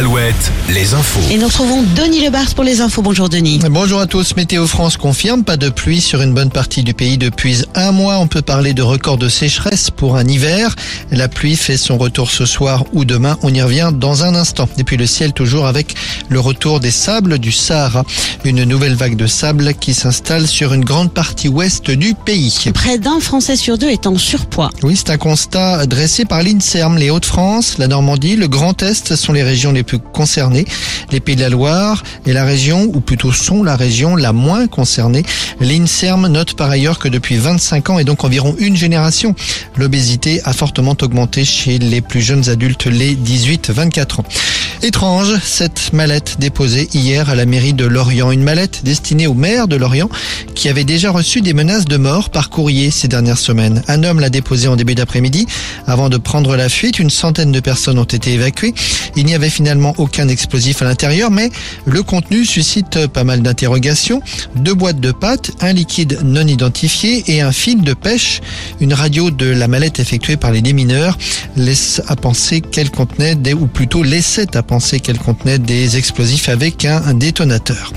Alouette, les infos. Et nous retrouvons Denis Lebars pour les infos. Bonjour Denis. Bonjour à tous. Météo France confirme pas de pluie sur une bonne partie du pays depuis un mois. On peut parler de record de sécheresse pour un hiver. La pluie fait son retour ce soir ou demain. On y revient dans un instant. Et puis le ciel toujours avec le retour des sables du Sahara. Une nouvelle vague de sable qui s'installe sur une grande partie ouest du pays. Près d'un Français sur deux est en surpoids. Oui, c'est un constat dressé par l'INSERM. Les Hauts-de-France, la Normandie, le Grand Est sont les régions les plus concernées. Les Pays de la Loire et la région, ou plutôt sont la région la moins concernée. L'INSERM note par ailleurs que depuis 25 ans et donc environ une génération, l'obésité a fortement augmenté chez les plus jeunes adultes, les 18-24 ans. Étrange, cette mallette déposée hier à la mairie de Lorient. Une mallette destinée au maire de Lorient qui avait déjà reçu des menaces de mort par courrier ces dernières semaines. Un homme l'a déposée en début d'après-midi. Avant de prendre la fuite, une centaine de personnes ont été évacuées. Il n'y avait finalement aucun explosif à l'intérieur, mais le contenu suscite pas mal d'interrogations. Deux boîtes de pâtes, un liquide non identifié et un fil de pêche. Une radio de la mallette effectuée par les démineurs laisse à penser qu'elle contenait des, ou plutôt laissait à penser qu'elle contenait des explosifs avec un détonateur.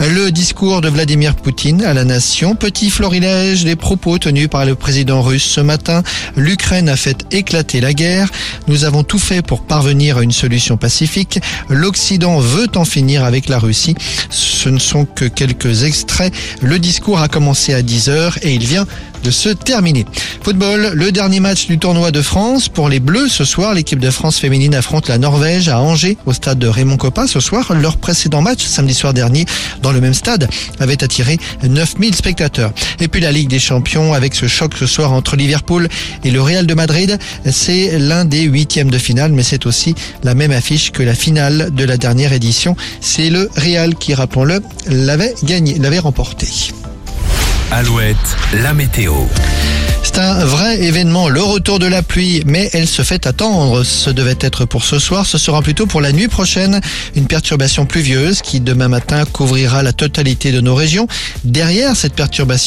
Le discours de Vladimir Poutine à la nation, petit florilège des propos tenus par le président russe ce matin. L'Ukraine a fait éclater la guerre. Nous avons tout fait pour parvenir à une solution pacifique. L'Occident veut en finir avec la Russie. Ce ne sont que quelques extraits. Le discours a commencé à 10 heures et il vient de se terminer. Football, le dernier match du tournoi de France. Pour les Bleus, ce soir, l'équipe de France féminine affronte la Norvège à Angers, au stade de Raymond Coppa. Ce soir, leur précédent match, samedi soir dernier, dans le même stade, avait attiré 9000 spectateurs. Et puis la Ligue des Champions, avec ce choc ce soir entre Liverpool et le Real de Madrid, c'est l'un des huitièmes de finale, mais c'est aussi la même affiche que la finale de la dernière édition. C'est le Real qui, rappelons-le, l'avait gagné, l'avait remporté. Alouette, la météo. C'est un vrai événement, le retour de la pluie, mais elle se fait attendre. Ce devait être pour ce soir, ce sera plutôt pour la nuit prochaine. Une perturbation pluvieuse qui demain matin couvrira la totalité de nos régions. Derrière cette perturbation,